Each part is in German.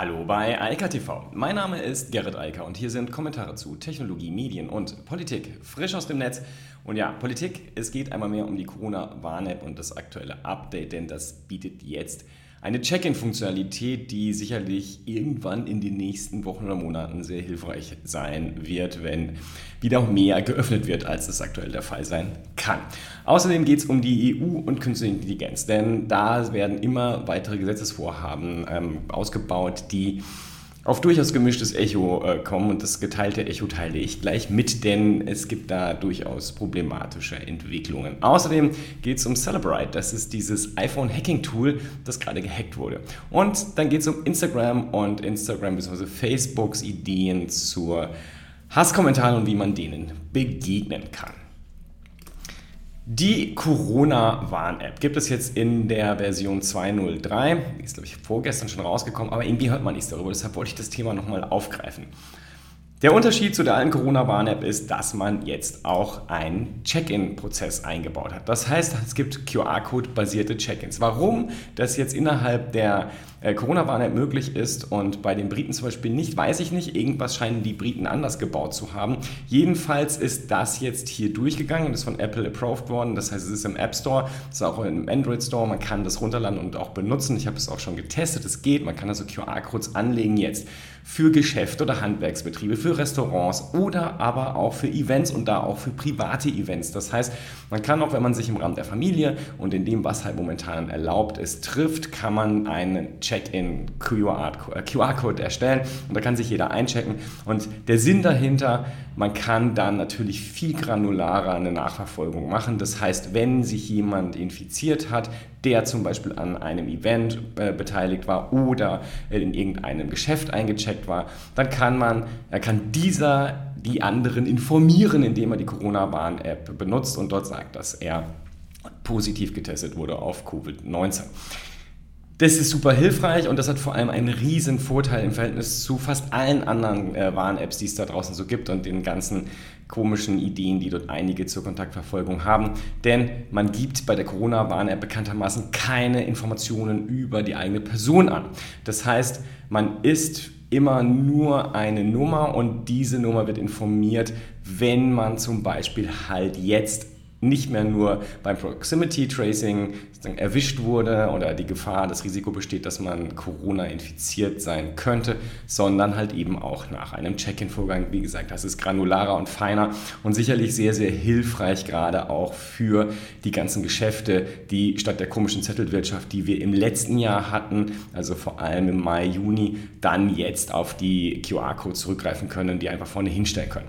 Hallo bei Eika TV. Mein Name ist Gerrit Eiker und hier sind Kommentare zu Technologie, Medien und Politik. Frisch aus dem Netz. Und ja, Politik, es geht einmal mehr um die Corona-Warn-App und das aktuelle Update, denn das bietet jetzt eine Check-in-Funktionalität, die sicherlich irgendwann in den nächsten Wochen oder Monaten sehr hilfreich sein wird, wenn wieder mehr geöffnet wird, als es aktuell der Fall sein kann. Außerdem geht es um die EU und künstliche Intelligenz, denn da werden immer weitere Gesetzesvorhaben ähm, ausgebaut, die auf durchaus gemischtes Echo äh, kommen und das geteilte Echo teile ich gleich mit, denn es gibt da durchaus problematische Entwicklungen. Außerdem geht es um Celebrite, das ist dieses iPhone-Hacking-Tool, das gerade gehackt wurde. Und dann geht es um Instagram und Instagram bzw. Facebooks Ideen zur Hasskommentaren und wie man denen begegnen kann. Die Corona-Warn-App gibt es jetzt in der Version 2.03. Die ist, glaube ich, vorgestern schon rausgekommen, aber irgendwie hört man nichts darüber. Deshalb wollte ich das Thema nochmal aufgreifen. Der Unterschied zu der alten Corona-Warn-App ist, dass man jetzt auch einen Check-in-Prozess eingebaut hat. Das heißt, es gibt QR-Code-basierte Check-ins. Warum das jetzt innerhalb der Corona-Warn-App möglich ist und bei den Briten zum Beispiel nicht, weiß ich nicht. Irgendwas scheinen die Briten anders gebaut zu haben. Jedenfalls ist das jetzt hier durchgegangen, das ist von Apple approved worden. Das heißt, es ist im App Store, es ist auch im Android Store. Man kann das runterladen und auch benutzen. Ich habe es auch schon getestet. Es geht. Man kann also QR-Codes anlegen jetzt für Geschäfte oder Handwerksbetriebe, für Restaurants oder aber auch für Events und da auch für private Events. Das heißt, man kann auch, wenn man sich im Rahmen der Familie und in dem, was halt momentan erlaubt ist, trifft, kann man einen Check-in QR-Code erstellen und da kann sich jeder einchecken. Und der Sinn dahinter, man kann dann natürlich viel granularer eine Nachverfolgung machen. Das heißt, wenn sich jemand infiziert hat, der zum Beispiel an einem Event äh, beteiligt war oder in irgendeinem Geschäft eingecheckt war, dann kann man, er kann dieser die anderen informieren, indem er die Corona-Warn-App benutzt und dort sagt, dass er positiv getestet wurde auf Covid-19. Das ist super hilfreich und das hat vor allem einen riesen Vorteil im Verhältnis zu fast allen anderen äh, Warn-Apps, die es da draußen so gibt und den ganzen komischen Ideen, die dort einige zur Kontaktverfolgung haben. Denn man gibt bei der Corona-Warn-App bekanntermaßen keine Informationen über die eigene Person an. Das heißt, man ist immer nur eine Nummer und diese Nummer wird informiert, wenn man zum Beispiel halt jetzt nicht mehr nur beim Proximity Tracing erwischt wurde oder die Gefahr, das Risiko besteht, dass man Corona infiziert sein könnte, sondern halt eben auch nach einem Check-in-Vorgang. Wie gesagt, das ist granularer und feiner und sicherlich sehr, sehr hilfreich, gerade auch für die ganzen Geschäfte, die statt der komischen Zettelwirtschaft, die wir im letzten Jahr hatten, also vor allem im Mai, Juni, dann jetzt auf die QR-Codes zurückgreifen können, die einfach vorne hinstellen können.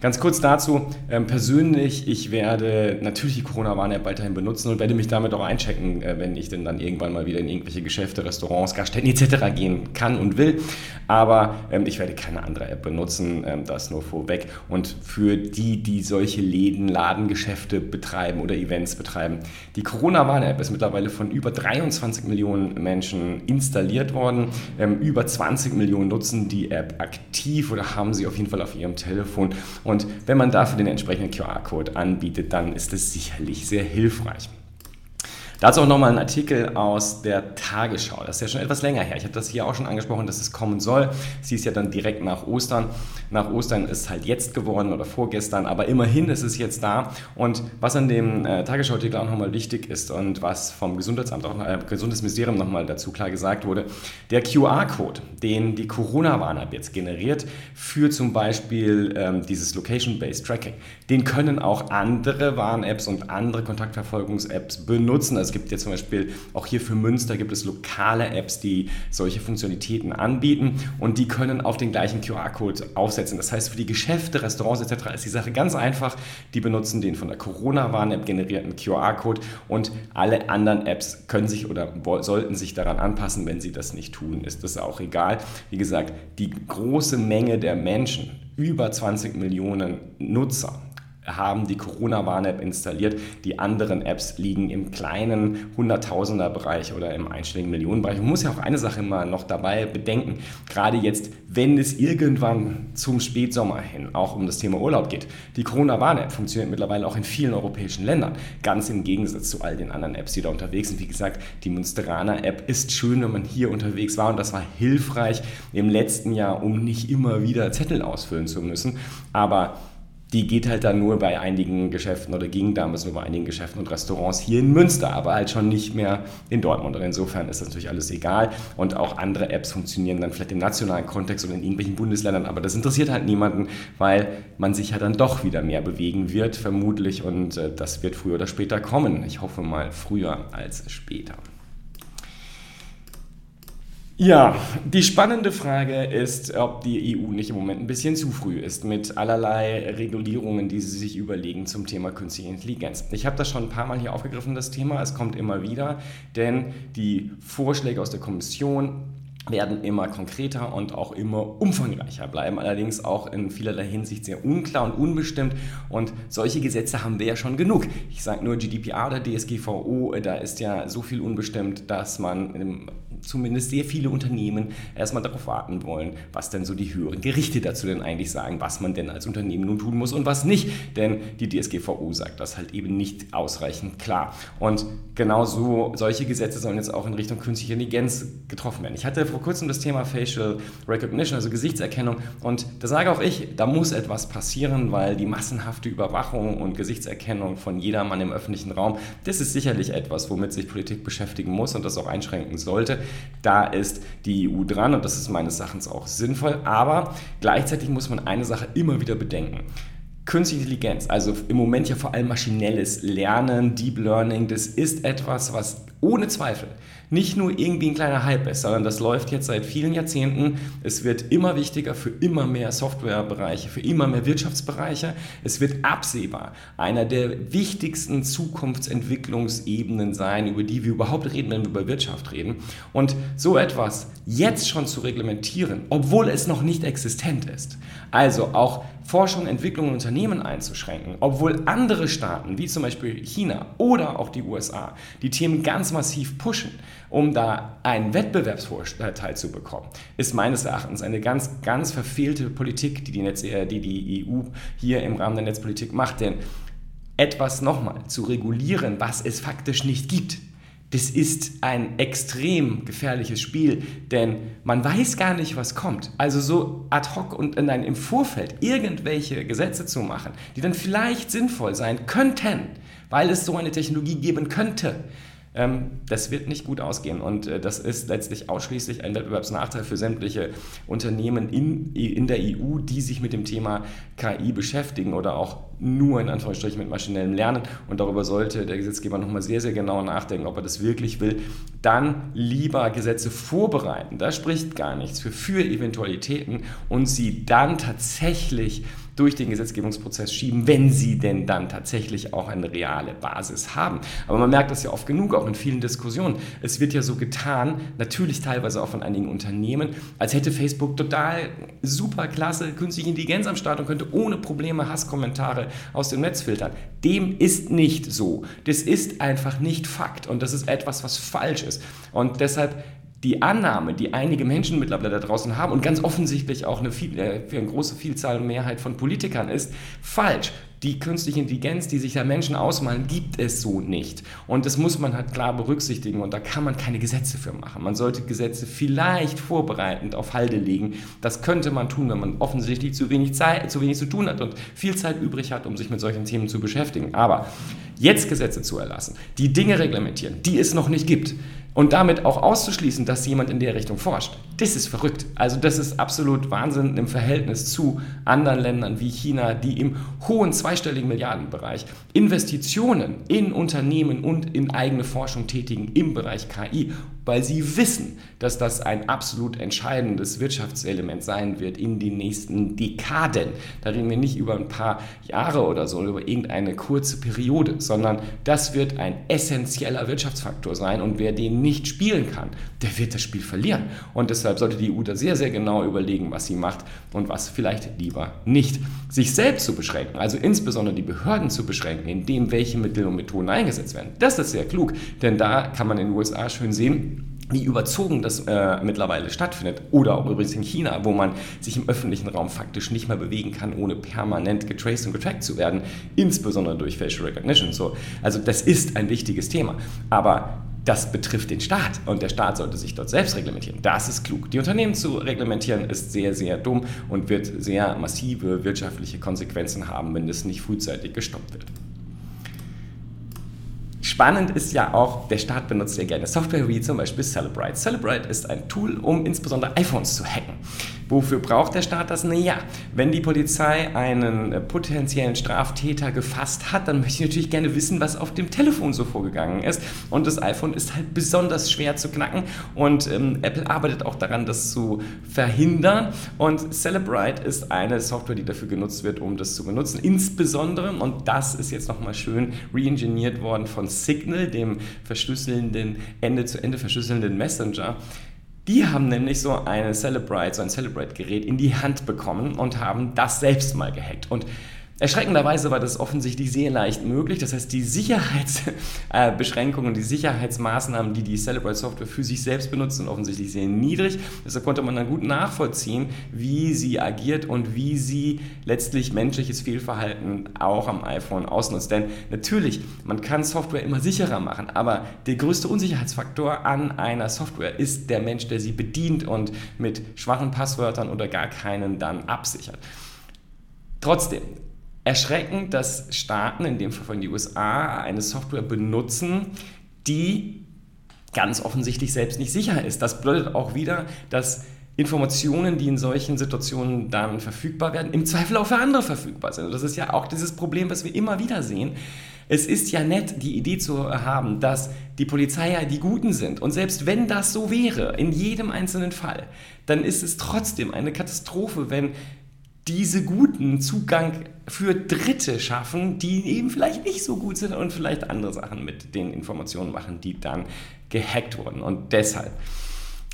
Ganz kurz dazu, ähm, persönlich, ich werde natürlich die Corona-Warn-App weiterhin benutzen und werde mich damit auch einchecken, äh, wenn ich denn dann irgendwann mal wieder in irgendwelche Geschäfte, Restaurants, Gaststätten etc. gehen kann und will. Aber ähm, ich werde keine andere App benutzen, ähm, das nur vorweg. Und für die, die solche Läden, Ladengeschäfte betreiben oder Events betreiben, die Corona-Warn-App ist mittlerweile von über 23 Millionen Menschen installiert worden. Ähm, über 20 Millionen nutzen die App aktiv oder haben sie auf jeden Fall auf ihrem Telefon. Wenn man dafür den entsprechenden QR-Code anbietet, dann ist es sicherlich sehr hilfreich. Dazu auch nochmal ein Artikel aus der Tagesschau. Das ist ja schon etwas länger her. Ich habe das hier auch schon angesprochen, dass es kommen soll. Sie ist ja dann direkt nach Ostern. Nach Ostern ist es halt jetzt geworden oder vorgestern, aber immerhin ist es jetzt da. Und was an dem äh, Tagesschau-Artikel auch nochmal wichtig ist und was vom Gesundheitsamt, auch äh, Gesundheitsministerium nochmal dazu klar gesagt wurde, der QR-Code, den die Corona-Warn-App jetzt generiert, für zum Beispiel ähm, dieses Location-Based Tracking, den können auch andere Warn-Apps und andere Kontaktverfolgungs-Apps benutzen. Also es gibt ja zum Beispiel auch hier für Münster gibt es lokale Apps, die solche Funktionalitäten anbieten und die können auf den gleichen QR-Code aufsetzen. Das heißt, für die Geschäfte, Restaurants etc. ist die Sache ganz einfach. Die benutzen den von der Corona-Warn-App generierten QR-Code und alle anderen Apps können sich oder sollten sich daran anpassen. Wenn sie das nicht tun, ist das auch egal. Wie gesagt, die große Menge der Menschen, über 20 Millionen Nutzer, haben die Corona-Warn-App installiert. Die anderen Apps liegen im kleinen Hunderttausender-Bereich oder im einstelligen Millionenbereich. Man muss ja auch eine Sache immer noch dabei bedenken, gerade jetzt, wenn es irgendwann zum Spätsommer hin auch um das Thema Urlaub geht. Die Corona-Warn-App funktioniert mittlerweile auch in vielen europäischen Ländern, ganz im Gegensatz zu all den anderen Apps, die da unterwegs sind. Wie gesagt, die Monsterana-App ist schön, wenn man hier unterwegs war und das war hilfreich im letzten Jahr, um nicht immer wieder Zettel ausfüllen zu müssen. Aber die geht halt dann nur bei einigen Geschäften oder ging damals nur bei einigen Geschäften und Restaurants hier in Münster, aber halt schon nicht mehr in Dortmund. Und insofern ist das natürlich alles egal. Und auch andere Apps funktionieren dann vielleicht im nationalen Kontext oder in irgendwelchen Bundesländern, aber das interessiert halt niemanden, weil man sich ja dann doch wieder mehr bewegen wird, vermutlich. Und äh, das wird früher oder später kommen. Ich hoffe mal früher als später. Ja, die spannende Frage ist, ob die EU nicht im Moment ein bisschen zu früh ist mit allerlei Regulierungen, die sie sich überlegen zum Thema künstliche Intelligenz. Ich habe das schon ein paar Mal hier aufgegriffen, das Thema. Es kommt immer wieder, denn die Vorschläge aus der Kommission werden immer konkreter und auch immer umfangreicher, bleiben allerdings auch in vielerlei Hinsicht sehr unklar und unbestimmt. Und solche Gesetze haben wir ja schon genug. Ich sage nur GDPR oder DSGVO, da ist ja so viel unbestimmt, dass man zumindest sehr viele Unternehmen erstmal darauf warten wollen, was denn so die höheren Gerichte dazu denn eigentlich sagen, was man denn als Unternehmen nun tun muss und was nicht. Denn die DSGVO sagt das halt eben nicht ausreichend klar. Und genauso solche Gesetze sollen jetzt auch in Richtung künstliche Intelligenz getroffen werden. Ich hatte vor kurzem das Thema Facial Recognition, also Gesichtserkennung, und da sage auch ich, da muss etwas passieren, weil die massenhafte Überwachung und Gesichtserkennung von jedermann im öffentlichen Raum, das ist sicherlich etwas, womit sich Politik beschäftigen muss und das auch einschränken sollte. Da ist die EU dran und das ist meines Erachtens auch sinnvoll. Aber gleichzeitig muss man eine Sache immer wieder bedenken. Künstliche Intelligenz, also im Moment ja vor allem maschinelles Lernen, Deep Learning, das ist etwas, was ohne Zweifel nicht nur irgendwie ein kleiner Hype ist, sondern das läuft jetzt seit vielen Jahrzehnten. Es wird immer wichtiger für immer mehr Softwarebereiche, für immer mehr Wirtschaftsbereiche. Es wird absehbar einer der wichtigsten Zukunftsentwicklungsebenen sein, über die wir überhaupt reden, wenn wir über Wirtschaft reden. Und so etwas jetzt schon zu reglementieren, obwohl es noch nicht existent ist, also auch Forschung, Entwicklung und Unternehmen einzuschränken, obwohl andere Staaten, wie zum Beispiel China oder auch die USA, die Themen ganz massiv pushen, um da einen Wettbewerbsvorteil zu bekommen, ist meines Erachtens eine ganz, ganz verfehlte Politik, die die, Netz, die, die EU hier im Rahmen der Netzpolitik macht. Denn etwas nochmal zu regulieren, was es faktisch nicht gibt, das ist ein extrem gefährliches Spiel, denn man weiß gar nicht, was kommt. Also so ad hoc und in ein, im Vorfeld irgendwelche Gesetze zu machen, die dann vielleicht sinnvoll sein könnten, weil es so eine Technologie geben könnte, das wird nicht gut ausgehen. Und äh, das ist letztlich ausschließlich ein Wettbewerbsnachteil für sämtliche Unternehmen in, in der EU, die sich mit dem Thema KI beschäftigen oder auch nur in Anführungsstrichen mit maschinellem Lernen. Und darüber sollte der Gesetzgeber nochmal sehr, sehr genau nachdenken, ob er das wirklich will. Dann lieber Gesetze vorbereiten. Da spricht gar nichts für, für Eventualitäten und sie dann tatsächlich durch den Gesetzgebungsprozess schieben, wenn sie denn dann tatsächlich auch eine reale Basis haben. Aber man merkt das ja oft genug, auch in vielen Diskussionen. Es wird ja so getan, natürlich teilweise auch von einigen Unternehmen, als hätte Facebook total super klasse künstliche Intelligenz am Start und könnte ohne Probleme Hasskommentare aus dem Netz filtern. Dem ist nicht so. Das ist einfach nicht Fakt und das ist etwas, was falsch ist. Und deshalb die Annahme, die einige Menschen mittlerweile da draußen haben und ganz offensichtlich auch eine, viel, äh, eine große Vielzahl und Mehrheit von Politikern ist, falsch. Die künstliche Intelligenz, die sich da Menschen ausmalen, gibt es so nicht. Und das muss man halt klar berücksichtigen und da kann man keine Gesetze für machen. Man sollte Gesetze vielleicht vorbereitend auf Halde legen. Das könnte man tun, wenn man offensichtlich zu wenig Zeit, zu wenig zu tun hat und viel Zeit übrig hat, um sich mit solchen Themen zu beschäftigen. Aber jetzt Gesetze zu erlassen, die Dinge reglementieren, die es noch nicht gibt, und damit auch auszuschließen, dass jemand in der Richtung forscht, das ist verrückt. Also das ist absolut Wahnsinn im Verhältnis zu anderen Ländern wie China, die im hohen zweistelligen Milliardenbereich Investitionen in Unternehmen und in eigene Forschung tätigen im Bereich KI, weil sie wissen, dass das ein absolut entscheidendes Wirtschaftselement sein wird in den nächsten Dekaden. Da reden wir nicht über ein paar Jahre oder so, über irgendeine kurze Periode, sondern das wird ein essentieller Wirtschaftsfaktor sein und wer den nicht spielen kann, der wird das Spiel verlieren. Und deshalb sollte die EU da sehr, sehr genau überlegen, was sie macht und was vielleicht lieber nicht. Sich selbst zu beschränken, also insbesondere die Behörden zu beschränken, indem welche Mittel und Methoden eingesetzt werden, das ist sehr klug. Denn da kann man in den USA schön sehen, wie überzogen das äh, mittlerweile stattfindet. Oder auch übrigens in China, wo man sich im öffentlichen Raum faktisch nicht mehr bewegen kann, ohne permanent getraced und getrackt zu werden, insbesondere durch Facial Recognition. So, also das ist ein wichtiges Thema. Aber das betrifft den Staat und der Staat sollte sich dort selbst reglementieren. Das ist klug. Die Unternehmen zu reglementieren ist sehr, sehr dumm und wird sehr massive wirtschaftliche Konsequenzen haben, wenn es nicht frühzeitig gestoppt wird. Spannend ist ja auch, der Staat benutzt ja gerne Software wie zum Beispiel Celebrite. Celebrite ist ein Tool, um insbesondere iPhones zu hacken. Wofür braucht der Staat das? Naja, wenn die Polizei einen äh, potenziellen Straftäter gefasst hat, dann möchte ich natürlich gerne wissen, was auf dem Telefon so vorgegangen ist. Und das iPhone ist halt besonders schwer zu knacken und ähm, Apple arbeitet auch daran, das zu verhindern. Und Celebrite ist eine Software, die dafür genutzt wird, um das zu benutzen. Insbesondere, und das ist jetzt nochmal schön reingeniert worden von Signal, dem verschlüsselnden, Ende-zu-Ende verschlüsselnden Messenger. Die haben nämlich so eine Celebrite, so ein Celebrite-Gerät in die Hand bekommen und haben das selbst mal gehackt. Und Erschreckenderweise war das offensichtlich sehr leicht möglich. Das heißt, die Sicherheitsbeschränkungen, die Sicherheitsmaßnahmen, die die Celebrite Software für sich selbst benutzt, sind offensichtlich sehr niedrig. Deshalb konnte man dann gut nachvollziehen, wie sie agiert und wie sie letztlich menschliches Fehlverhalten auch am iPhone ausnutzt. Denn natürlich, man kann Software immer sicherer machen, aber der größte Unsicherheitsfaktor an einer Software ist der Mensch, der sie bedient und mit schwachen Passwörtern oder gar keinen dann absichert. Trotzdem, erschreckend, dass Staaten, in dem Fall von den USA, eine Software benutzen, die ganz offensichtlich selbst nicht sicher ist. Das bedeutet auch wieder, dass Informationen, die in solchen Situationen dann verfügbar werden, im Zweifel auch für andere verfügbar sind. Und das ist ja auch dieses Problem, was wir immer wieder sehen. Es ist ja nett, die Idee zu haben, dass die Polizei ja die Guten sind. Und selbst wenn das so wäre, in jedem einzelnen Fall, dann ist es trotzdem eine Katastrophe, wenn diese guten Zugang für Dritte schaffen, die eben vielleicht nicht so gut sind und vielleicht andere Sachen mit den Informationen machen, die dann gehackt wurden. Und deshalb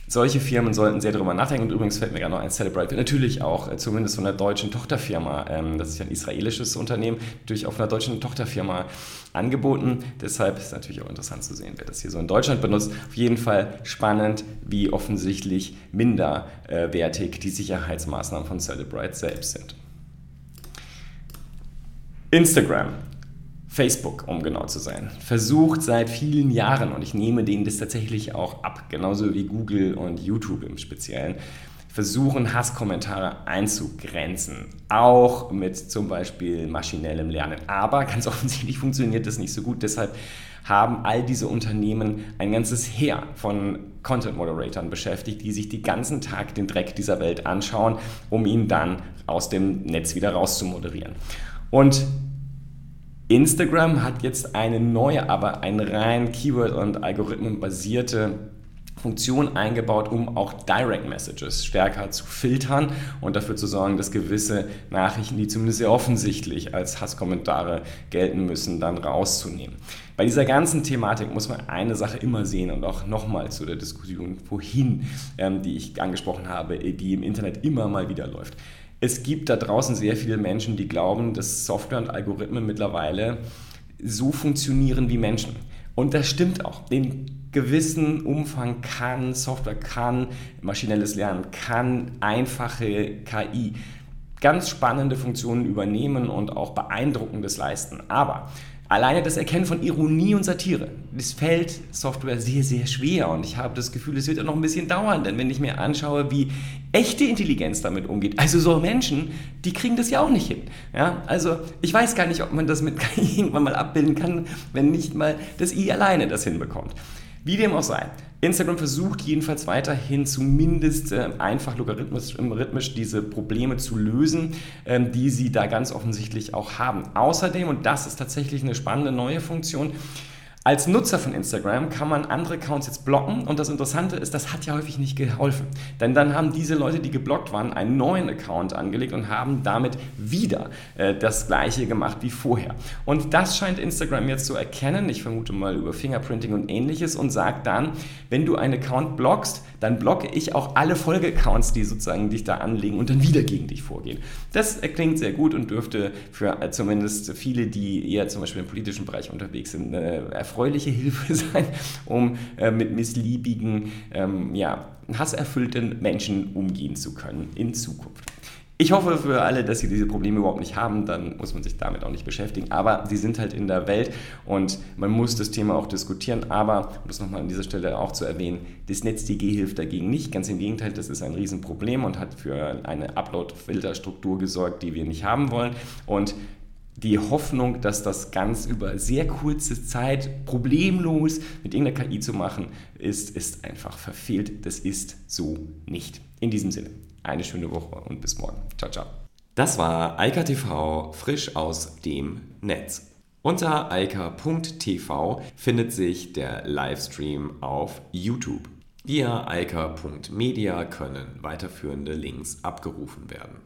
solche Firmen sollten sehr darüber nachdenken. Und übrigens fällt mir gerade noch ein Celebrate, natürlich auch, äh, zumindest von einer deutschen Tochterfirma, ähm, das ist ja ein israelisches Unternehmen, natürlich auch von einer deutschen Tochterfirma angeboten. Deshalb ist es natürlich auch interessant zu sehen, wer das hier so in Deutschland benutzt. Auf jeden Fall spannend, wie offensichtlich minderwertig die Sicherheitsmaßnahmen von Celebrate selbst sind. Instagram Facebook, um genau zu sein, versucht seit vielen Jahren, und ich nehme denen das tatsächlich auch ab, genauso wie Google und YouTube im Speziellen, versuchen Hasskommentare einzugrenzen, auch mit zum Beispiel maschinellem Lernen. Aber ganz offensichtlich funktioniert das nicht so gut. Deshalb haben all diese Unternehmen ein ganzes Heer von Content Moderatoren beschäftigt, die sich den ganzen Tag den Dreck dieser Welt anschauen, um ihn dann aus dem Netz wieder rauszumoderieren. Und Instagram hat jetzt eine neue, aber eine rein Keyword- und Algorithmenbasierte Funktion eingebaut, um auch Direct Messages stärker zu filtern und dafür zu sorgen, dass gewisse Nachrichten, die zumindest sehr offensichtlich als Hasskommentare gelten müssen, dann rauszunehmen. Bei dieser ganzen Thematik muss man eine Sache immer sehen und auch nochmal zu der Diskussion vorhin, ähm, die ich angesprochen habe, die im Internet immer mal wieder läuft es gibt da draußen sehr viele Menschen, die glauben, dass Software und Algorithmen mittlerweile so funktionieren wie Menschen. Und das stimmt auch. In gewissen Umfang kann Software, kann maschinelles Lernen, kann einfache KI ganz spannende Funktionen übernehmen und auch beeindruckendes leisten. Aber Alleine das Erkennen von Ironie und Satire, das fällt Software sehr, sehr schwer und ich habe das Gefühl, es wird auch noch ein bisschen dauern, denn wenn ich mir anschaue, wie echte Intelligenz damit umgeht, also so Menschen, die kriegen das ja auch nicht hin. Ja? Also ich weiß gar nicht, ob man das mit KI irgendwann mal abbilden kann, wenn nicht mal das I alleine das hinbekommt. Wie dem auch sei. Instagram versucht jedenfalls weiterhin zumindest äh, einfach logarithmisch diese Probleme zu lösen, ähm, die sie da ganz offensichtlich auch haben. Außerdem, und das ist tatsächlich eine spannende neue Funktion, Als Nutzer von Instagram kann man andere Accounts jetzt blocken und das Interessante ist, das hat ja häufig nicht geholfen. Denn dann haben diese Leute, die geblockt waren, einen neuen Account angelegt und haben damit wieder äh, das gleiche gemacht wie vorher. Und das scheint Instagram jetzt zu erkennen, ich vermute mal über Fingerprinting und ähnliches und sagt dann, wenn du einen Account blockst, dann blocke ich auch alle Folgeaccounts, die sozusagen dich da anlegen und dann wieder gegen dich vorgehen. Das klingt sehr gut und dürfte für äh, zumindest viele, die eher zum Beispiel im politischen Bereich unterwegs sind, eine erfreuliche Hilfe sein, um äh, mit missliebigen, ähm, ja, hasserfüllten Menschen umgehen zu können in Zukunft. Ich hoffe für alle, dass sie diese Probleme überhaupt nicht haben, dann muss man sich damit auch nicht beschäftigen. Aber sie sind halt in der Welt und man muss das Thema auch diskutieren. Aber, um das nochmal an dieser Stelle auch zu erwähnen, das NetzDG hilft dagegen nicht. Ganz im Gegenteil, das ist ein Riesenproblem und hat für eine Upload-Filterstruktur gesorgt, die wir nicht haben wollen. Und die Hoffnung, dass das ganz über sehr kurze Zeit problemlos mit irgendeiner KI zu machen ist, ist einfach verfehlt. Das ist so nicht. In diesem Sinne eine schöne Woche und bis morgen. Ciao, ciao. Das war Eika TV frisch aus dem Netz. Unter eika.tv findet sich der Livestream auf YouTube. Via eika.media können weiterführende Links abgerufen werden.